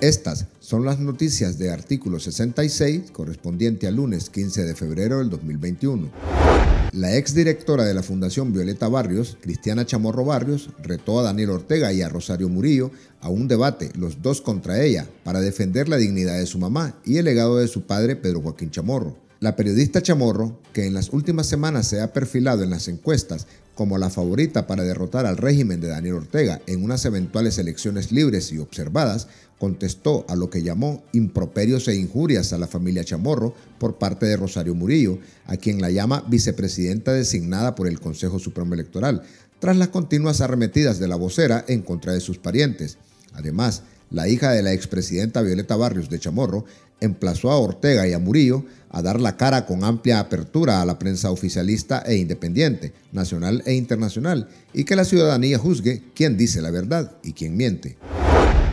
Estas son las noticias de artículo 66 correspondiente al lunes 15 de febrero del 2021. La exdirectora de la Fundación Violeta Barrios, Cristiana Chamorro Barrios, retó a Daniel Ortega y a Rosario Murillo a un debate, los dos contra ella, para defender la dignidad de su mamá y el legado de su padre Pedro Joaquín Chamorro. La periodista Chamorro, que en las últimas semanas se ha perfilado en las encuestas como la favorita para derrotar al régimen de Daniel Ortega en unas eventuales elecciones libres y observadas, contestó a lo que llamó improperios e injurias a la familia Chamorro por parte de Rosario Murillo, a quien la llama vicepresidenta designada por el Consejo Supremo Electoral, tras las continuas arremetidas de la vocera en contra de sus parientes. Además, la hija de la expresidenta Violeta Barrios de Chamorro emplazó a Ortega y a Murillo a dar la cara con amplia apertura a la prensa oficialista e independiente, nacional e internacional, y que la ciudadanía juzgue quién dice la verdad y quién miente.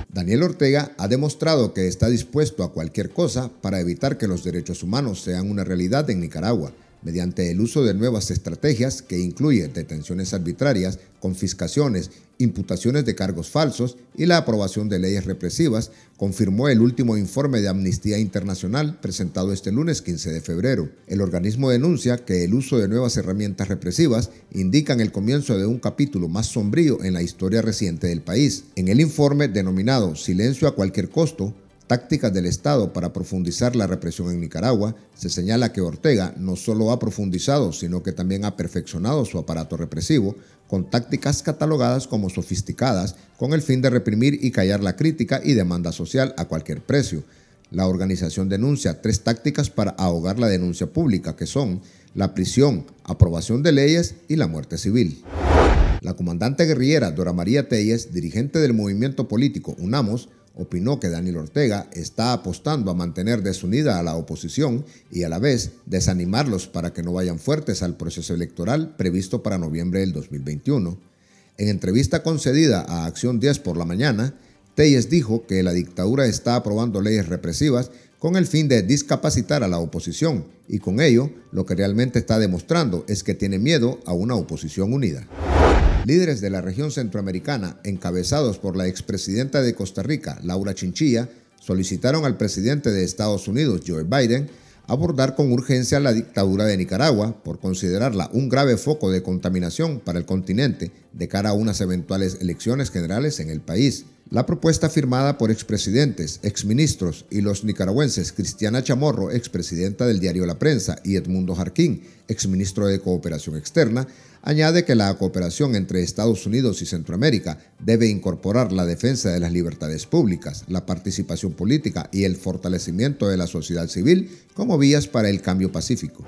Daniel Ortega ha demostrado que está dispuesto a cualquier cosa para evitar que los derechos humanos sean una realidad en Nicaragua mediante el uso de nuevas estrategias que incluyen detenciones arbitrarias, confiscaciones, imputaciones de cargos falsos y la aprobación de leyes represivas, confirmó el último informe de Amnistía Internacional presentado este lunes 15 de febrero. El organismo denuncia que el uso de nuevas herramientas represivas indican el comienzo de un capítulo más sombrío en la historia reciente del país. En el informe denominado Silencio a cualquier costo, tácticas del Estado para profundizar la represión en Nicaragua, se señala que Ortega no solo ha profundizado, sino que también ha perfeccionado su aparato represivo con tácticas catalogadas como sofisticadas con el fin de reprimir y callar la crítica y demanda social a cualquier precio. La organización denuncia tres tácticas para ahogar la denuncia pública, que son la prisión, aprobación de leyes y la muerte civil. La comandante guerrillera Dora María Telles, dirigente del movimiento político UNAMOS, opinó que Daniel Ortega está apostando a mantener desunida a la oposición y a la vez desanimarlos para que no vayan fuertes al proceso electoral previsto para noviembre del 2021. En entrevista concedida a Acción 10 por la mañana, Telles dijo que la dictadura está aprobando leyes represivas con el fin de discapacitar a la oposición y con ello lo que realmente está demostrando es que tiene miedo a una oposición unida. Líderes de la región centroamericana, encabezados por la expresidenta de Costa Rica, Laura Chinchilla, solicitaron al presidente de Estados Unidos, Joe Biden, abordar con urgencia la dictadura de Nicaragua por considerarla un grave foco de contaminación para el continente de cara a unas eventuales elecciones generales en el país. La propuesta firmada por expresidentes, exministros y los nicaragüenses Cristiana Chamorro, expresidenta del diario La Prensa, y Edmundo Jarquín, exministro de Cooperación Externa, añade que la cooperación entre Estados Unidos y Centroamérica debe incorporar la defensa de las libertades públicas, la participación política y el fortalecimiento de la sociedad civil como vías para el cambio pacífico.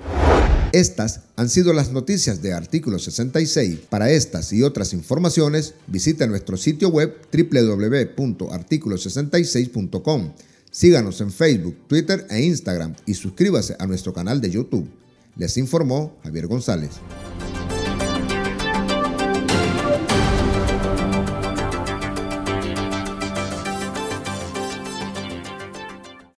Estas han sido las noticias de Artículo 66. Para estas y otras informaciones, visita nuestro sitio web www.articulo66.com. Síganos en Facebook, Twitter e Instagram y suscríbase a nuestro canal de YouTube. Les informó Javier González.